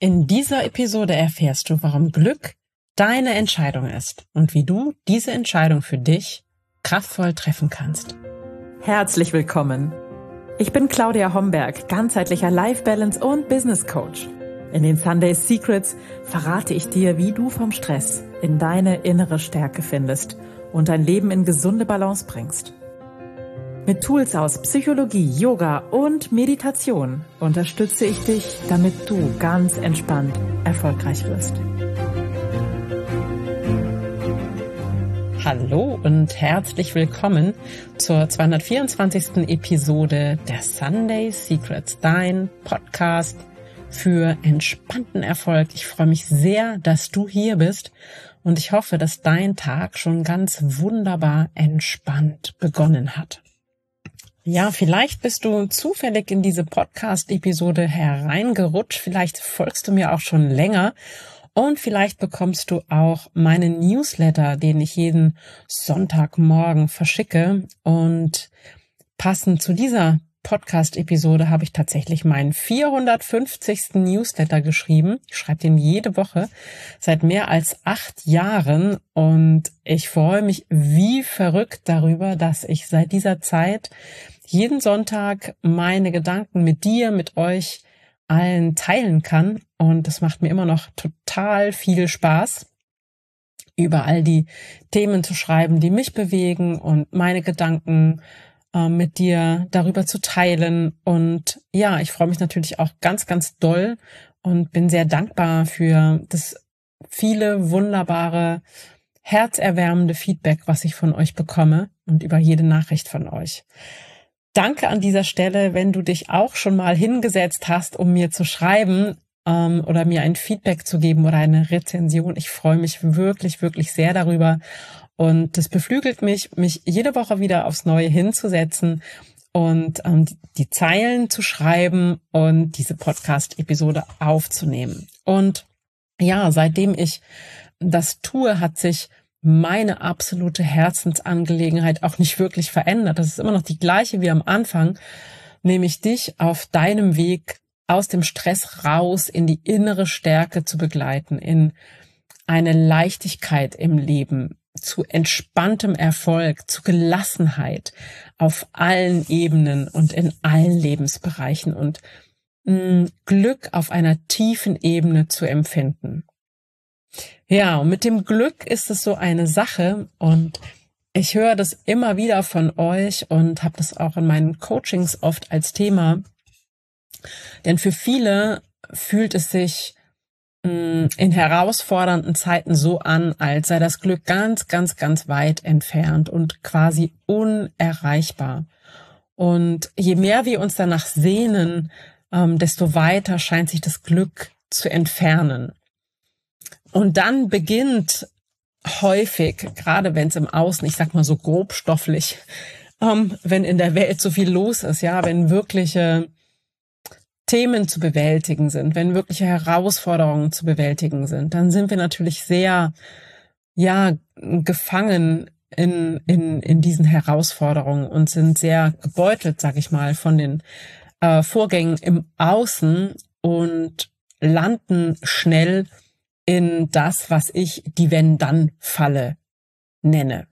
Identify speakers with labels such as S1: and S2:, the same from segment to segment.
S1: In dieser Episode erfährst du, warum Glück deine Entscheidung ist und wie du diese Entscheidung für dich kraftvoll treffen kannst.
S2: Herzlich willkommen. Ich bin Claudia Homberg, ganzheitlicher Life Balance und Business Coach. In den Sunday Secrets verrate ich dir, wie du vom Stress in deine innere Stärke findest und dein Leben in gesunde Balance bringst. Mit Tools aus Psychologie, Yoga und Meditation unterstütze ich dich, damit du ganz entspannt erfolgreich wirst.
S1: Hallo und herzlich willkommen zur 224. Episode der Sunday Secrets, dein Podcast für entspannten Erfolg. Ich freue mich sehr, dass du hier bist und ich hoffe, dass dein Tag schon ganz wunderbar entspannt begonnen hat. Ja, vielleicht bist du zufällig in diese Podcast-Episode hereingerutscht. Vielleicht folgst du mir auch schon länger. Und vielleicht bekommst du auch meinen Newsletter, den ich jeden Sonntagmorgen verschicke. Und passend zu dieser Podcast-Episode habe ich tatsächlich meinen 450. Newsletter geschrieben. Ich schreibe den jede Woche seit mehr als acht Jahren und ich freue mich wie verrückt darüber, dass ich seit dieser Zeit jeden Sonntag meine Gedanken mit dir, mit euch allen teilen kann. Und das macht mir immer noch total viel Spaß, über all die Themen zu schreiben, die mich bewegen und meine Gedanken äh, mit dir darüber zu teilen. Und ja, ich freue mich natürlich auch ganz, ganz doll und bin sehr dankbar für das viele wunderbare, herzerwärmende Feedback, was ich von euch bekomme und über jede Nachricht von euch. Danke an dieser Stelle, wenn du dich auch schon mal hingesetzt hast, um mir zu schreiben ähm, oder mir ein Feedback zu geben oder eine Rezension. Ich freue mich wirklich, wirklich sehr darüber. Und das beflügelt mich, mich jede Woche wieder aufs Neue hinzusetzen und ähm, die, die Zeilen zu schreiben und diese Podcast-Episode aufzunehmen. Und ja, seitdem ich das tue, hat sich meine absolute Herzensangelegenheit auch nicht wirklich verändert. Das ist immer noch die gleiche wie am Anfang, nämlich dich auf deinem Weg aus dem Stress raus in die innere Stärke zu begleiten, in eine Leichtigkeit im Leben, zu entspanntem Erfolg, zu Gelassenheit auf allen Ebenen und in allen Lebensbereichen und mm, Glück auf einer tiefen Ebene zu empfinden. Ja, und mit dem Glück ist es so eine Sache und ich höre das immer wieder von euch und habe das auch in meinen Coachings oft als Thema. Denn für viele fühlt es sich mm, in herausfordernden Zeiten so an, als sei das Glück ganz, ganz, ganz weit entfernt und quasi unerreichbar. Und je mehr wir uns danach sehnen, ähm, desto weiter scheint sich das Glück zu entfernen. Und dann beginnt häufig, gerade wenn es im Außen, ich sag mal so grobstofflich, ähm, wenn in der Welt so viel los ist, ja, wenn wirkliche Themen zu bewältigen sind, wenn wirkliche Herausforderungen zu bewältigen sind, dann sind wir natürlich sehr, ja, gefangen in, in, in diesen Herausforderungen und sind sehr gebeutelt, sag ich mal, von den äh, Vorgängen im Außen und landen schnell in das, was ich die Wenn-Dann-Falle nenne.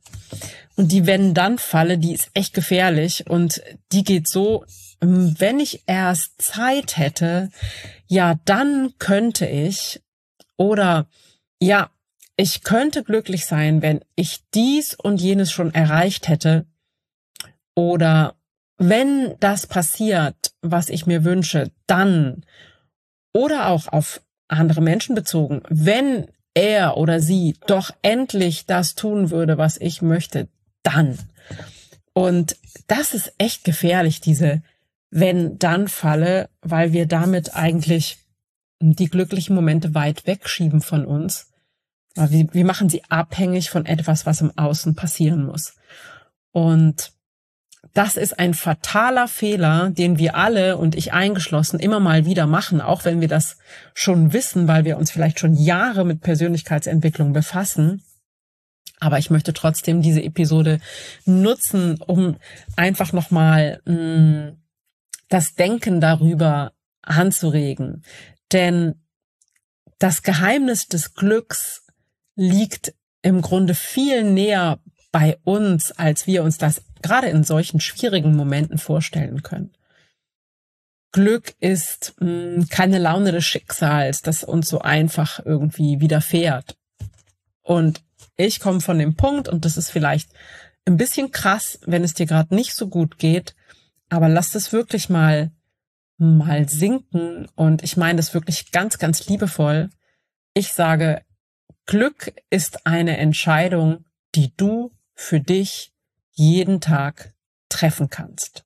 S1: Und die Wenn-Dann-Falle, die ist echt gefährlich und die geht so, ähm, wenn ich erst Zeit hätte, ja, dann könnte ich oder ja, ich könnte glücklich sein, wenn ich dies und jenes schon erreicht hätte oder wenn das passiert, was ich mir wünsche, dann oder auch auf andere Menschen bezogen. Wenn er oder sie doch endlich das tun würde, was ich möchte, dann. Und das ist echt gefährlich, diese wenn-dann-Falle, weil wir damit eigentlich die glücklichen Momente weit wegschieben von uns. Wir, machen sie abhängig von etwas, was im Außen passieren muss. Und das ist ein fataler Fehler, den wir alle und ich eingeschlossen immer mal wieder machen, auch wenn wir das schon wissen, weil wir uns vielleicht schon Jahre mit Persönlichkeitsentwicklung befassen. Aber ich möchte trotzdem diese Episode nutzen, um einfach nochmal mm, das Denken darüber anzuregen. Denn das Geheimnis des Glücks liegt im Grunde viel näher bei uns, als wir uns das gerade in solchen schwierigen Momenten vorstellen können. Glück ist mh, hm, keine Laune des Schicksals, das uns so einfach irgendwie widerfährt. Und ich komme von dem Punkt, und das ist vielleicht ein bisschen krass, wenn es dir gerade nicht so gut geht, aber lass es wirklich mal mal sinken und ich meine das wirklich ganz ganz liebevoll. Ich sage, Glück ist eine Entscheidung, die du für dich jeden Tag treffen kannst.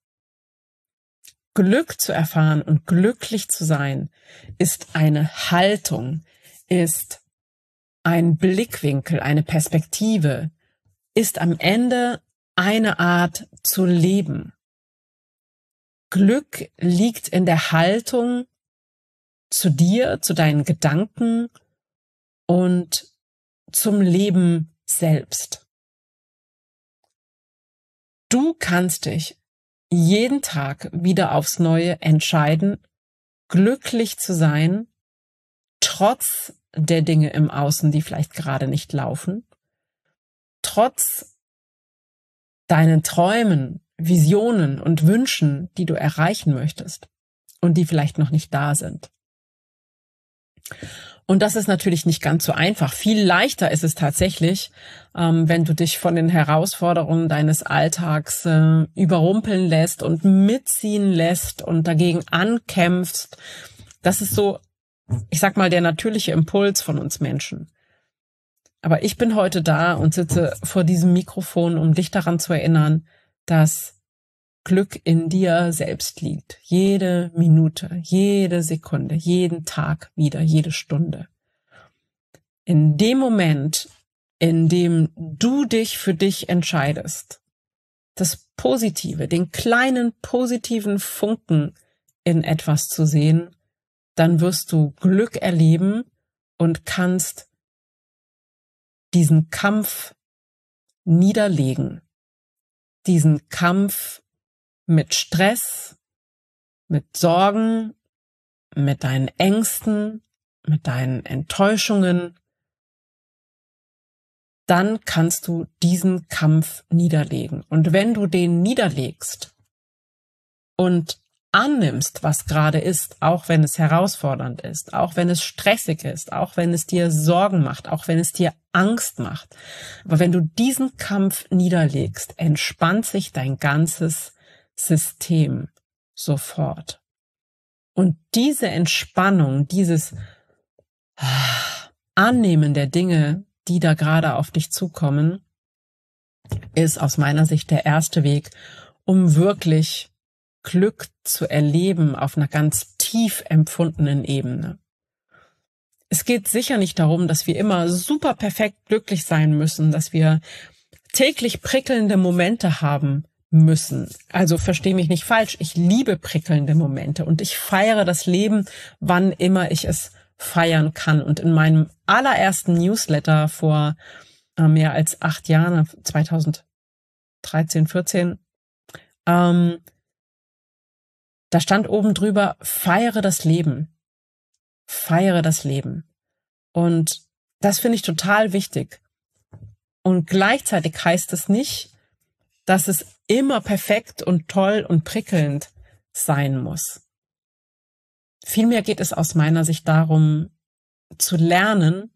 S1: Glück zu erfahren und glücklich zu sein ist eine Haltung, ist ein Blickwinkel, eine Perspektive, ist am Ende eine Art zu leben. Glück liegt in der Haltung zu dir, zu deinen Gedanken und zum Leben selbst. Du kannst dich jeden Tag wieder aufs Neue entscheiden, glücklich zu sein, trotz der Dinge im Außen, die vielleicht gerade nicht laufen, trotz deinen Träumen, Visionen und Wünschen, die du erreichen möchtest und die vielleicht noch nicht da sind. Und das ist natürlich nicht ganz so einfach. Viel leichter ist es tatsächlich, ähm, wenn du dich von den Herausforderungen deines Alltags äh, überrumpeln lässt und mitziehen lässt und dagegen ankämpfst. Das ist so, ich sag mal, der natürliche Impuls von uns Menschen. Aber ich bin heute da und sitze vor diesem Mikrofon, um dich daran zu erinnern, dass Glück in dir selbst liegt. Jede Minute, jede Sekunde, jeden Tag wieder, jede Stunde. In dem Moment, in dem du dich für dich entscheidest, das Positive, den kleinen positiven Funken in etwas zu sehen, dann wirst du Glück erleben und kannst diesen Kampf niederlegen, diesen Kampf mit Stress, mit Sorgen, mit deinen Ängsten, mit deinen Enttäuschungen, dann kannst du diesen Kampf niederlegen. Und wenn du den niederlegst und annimmst, was gerade ist, auch wenn es herausfordernd ist, auch wenn es stressig ist, auch wenn es dir Sorgen macht, auch wenn es dir Angst macht. Aber wenn du diesen Kampf niederlegst, entspannt sich dein ganzes System sofort. Und diese Entspannung, dieses Annehmen der Dinge, die da gerade auf dich zukommen, ist aus meiner Sicht der erste Weg, um wirklich Glück zu erleben auf einer ganz tief empfundenen Ebene. Es geht sicher nicht darum, dass wir immer super perfekt glücklich sein müssen, dass wir täglich prickelnde Momente haben müssen. Also verstehe mich nicht falsch, ich liebe prickelnde Momente und ich feiere das Leben, wann immer ich es feiern kann. Und in meinem allerersten Newsletter vor äh, mehr als acht Jahren, 2013, 14, ähm, da stand oben drüber, feiere das Leben. Feiere das Leben. Und das finde ich total wichtig. Und gleichzeitig heißt es nicht, dass es immer perfekt und toll und prickelnd sein muss. Vielmehr geht es aus meiner Sicht darum, zu lernen,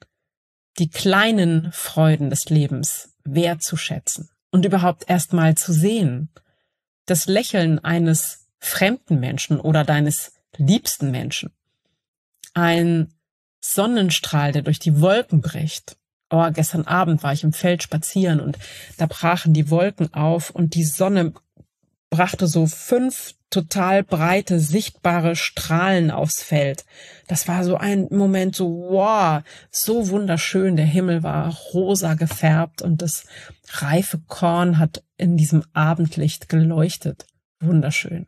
S1: die kleinen Freuden des Lebens wertzuschätzen und überhaupt erstmal zu sehen. Das Lächeln eines fremden Menschen oder deines liebsten Menschen. Ein Sonnenstrahl, der durch die Wolken bricht oh, gestern Abend war ich im Feld spazieren und da brachen die Wolken auf und die Sonne brachte so fünf total breite, sichtbare Strahlen aufs Feld. Das war so ein Moment so, wow, so wunderschön. Der Himmel war rosa gefärbt und das reife Korn hat in diesem Abendlicht geleuchtet. Wunderschön.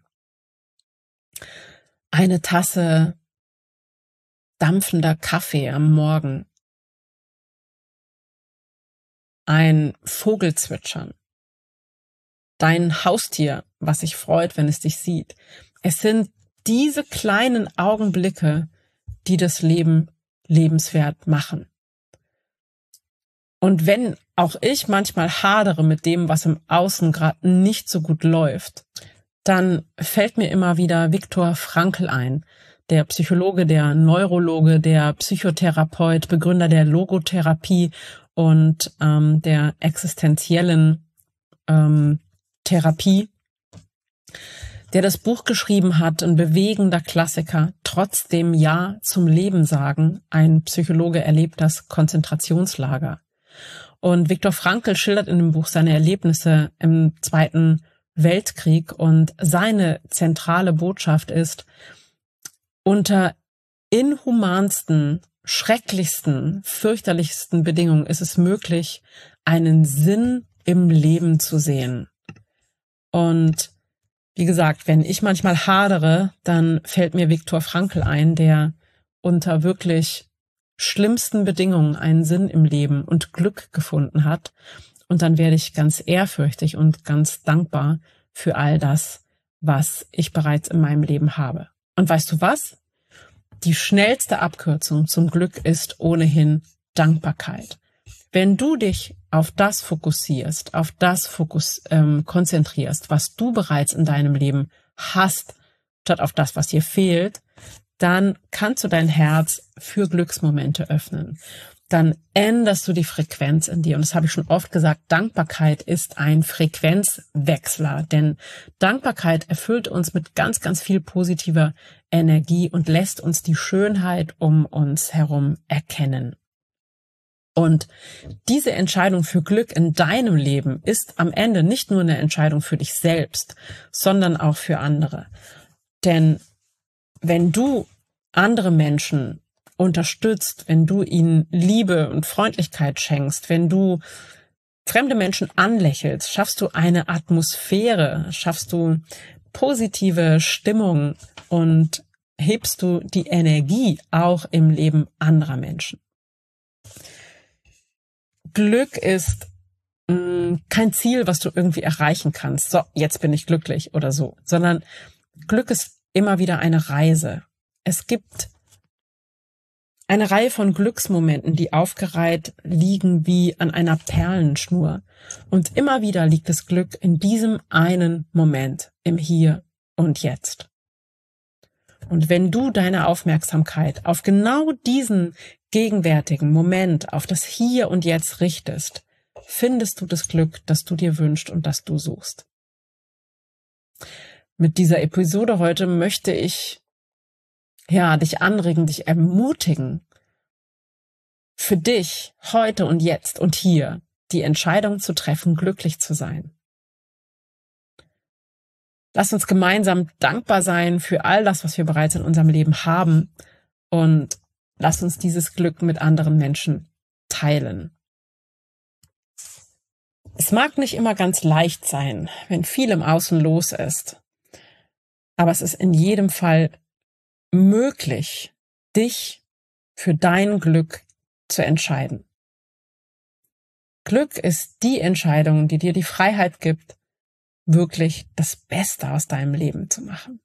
S1: Eine Tasse dampfender Kaffee am Morgen ein Vogelzwitschern, dein Haustier, was sich freut, wenn es dich sieht. Es sind diese kleinen Augenblicke, die das Leben lebenswert machen. Und wenn auch ich manchmal hadere mit dem, was im Außen gerade nicht so gut läuft, dann fällt mir immer wieder Viktor Frankl ein, der Psychologe, der Neurologe, der Psychotherapeut, Begründer der Logotherapie und ähm, der existenziellen ähm, Therapie, der das Buch geschrieben hat, ein bewegender Klassiker, trotzdem Ja zum Leben sagen. Ein Psychologe erlebt das Konzentrationslager. Und Viktor Frankl schildert in dem Buch seine Erlebnisse im Zweiten Weltkrieg und seine zentrale Botschaft ist, unter inhumansten, schrecklichsten, fürchterlichsten Bedingungen ist es möglich, einen Sinn im Leben zu sehen. Und wie gesagt, wenn ich manchmal hadere, dann fällt mir Viktor Frankl ein, der unter wirklich schlimmsten Bedingungen einen Sinn im Leben und Glück gefunden hat. Und dann werde ich ganz ehrfürchtig und ganz dankbar für all das, was ich bereits in meinem Leben habe. Und weißt du was? Die schnellste Abkürzung zum Glück ist ohnehin Dankbarkeit. Wenn du dich auf das fokussierst, auf das Fokus ähm, konzentrierst, was du bereits in deinem Leben hast, statt auf das, was dir fehlt, dann kannst du dein Herz für Glücksmomente öffnen. Dann änderst du die Frequenz in dir. Und das habe ich schon oft gesagt, Dankbarkeit ist ein Frequenzwechsler, denn Dankbarkeit erfüllt uns mit ganz, ganz viel positiver Energie und lässt uns die Schönheit um uns herum erkennen. Und diese Entscheidung für Glück in deinem Leben ist am Ende nicht nur eine Entscheidung für dich selbst, sondern auch für andere. Denn wenn du andere Menschen unterstützt, wenn du ihnen Liebe und Freundlichkeit schenkst, wenn du fremde Menschen anlächelst, schaffst du eine Atmosphäre, schaffst du positive Stimmung und hebst du die Energie auch im Leben anderer Menschen. Glück ist mh, mm, kein Ziel, was du irgendwie erreichen kannst. So, jetzt bin ich glücklich oder so, sondern Glück ist immer wieder eine Reise. Es gibt eine Reihe von Glücksmomenten, die aufgereiht liegen wie an einer Perlenschnur. Und immer wieder liegt das Glück in diesem einen Moment, im Hier und Jetzt. Und wenn du deine Aufmerksamkeit auf genau diesen gegenwärtigen Moment, auf das Hier und Jetzt richtest, findest du das Glück, das du dir wünschst und das du suchst. Mit dieser Episode heute möchte ich ja, dich anregen, dich ermutigen, für dich heute und jetzt und hier die Entscheidung zu treffen, glücklich zu sein. Lass uns gemeinsam dankbar sein für all das, was wir bereits in unserem Leben haben und lass uns dieses Glück mit anderen Menschen teilen. Es mag nicht immer ganz leicht sein, wenn viel im Außen los ist, aber es ist in jedem Fall möglich, dich für dein Glück zu entscheiden. Glück ist die Entscheidung, die dir die Freiheit gibt, wirklich das Beste aus deinem Leben zu machen.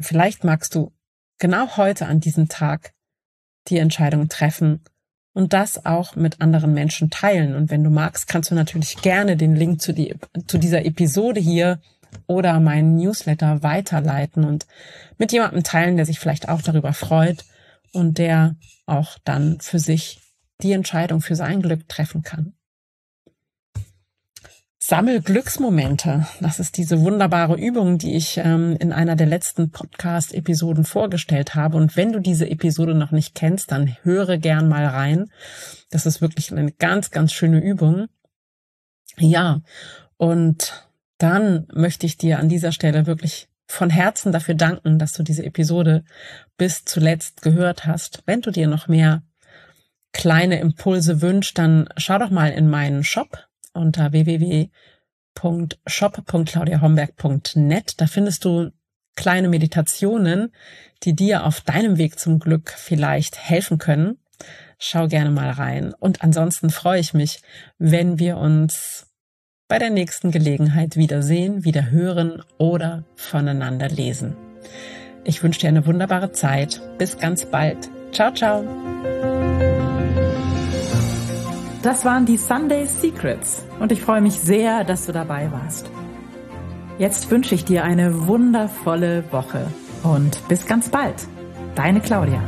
S1: Vielleicht magst du genau heute an diesem Tag die Entscheidung treffen und das auch mit anderen Menschen teilen. Und wenn du magst, kannst du natürlich gerne den Link zu, die, zu dieser Episode hier oder meinen Newsletter weiterleiten und mit jemandem teilen, der sich vielleicht auch darüber freut und der auch dann für sich die Entscheidung für sein Glück treffen kann. Sammel Glücksmomente. Das ist diese wunderbare Übung, die ich ähm, in einer der letzten Podcast-Episoden vorgestellt habe. Und wenn du diese Episode noch nicht kennst, dann höre gern mal rein. Das ist wirklich eine ganz, ganz schöne Übung. Ja, und dann möchte ich dir an dieser Stelle wirklich von Herzen dafür danken, dass du diese Episode bis zuletzt gehört hast. Wenn du dir noch mehr kleine Impulse wünschst, dann schau doch mal in meinen Shop unter www.shop.claudiahomberg.net. Da findest du kleine Meditationen, die dir auf deinem Weg zum Glück vielleicht helfen können. Schau gerne mal rein. Und ansonsten freue ich mich, wenn wir uns bei der nächsten Gelegenheit wieder sehen, wieder hören oder voneinander lesen. Ich wünsche dir eine wunderbare Zeit. Bis ganz bald. Ciao, ciao.
S2: Das waren die Sunday Secrets und ich freue mich sehr, dass du dabei warst. Jetzt wünsche ich dir eine wundervolle Woche und bis ganz bald. Deine Claudia.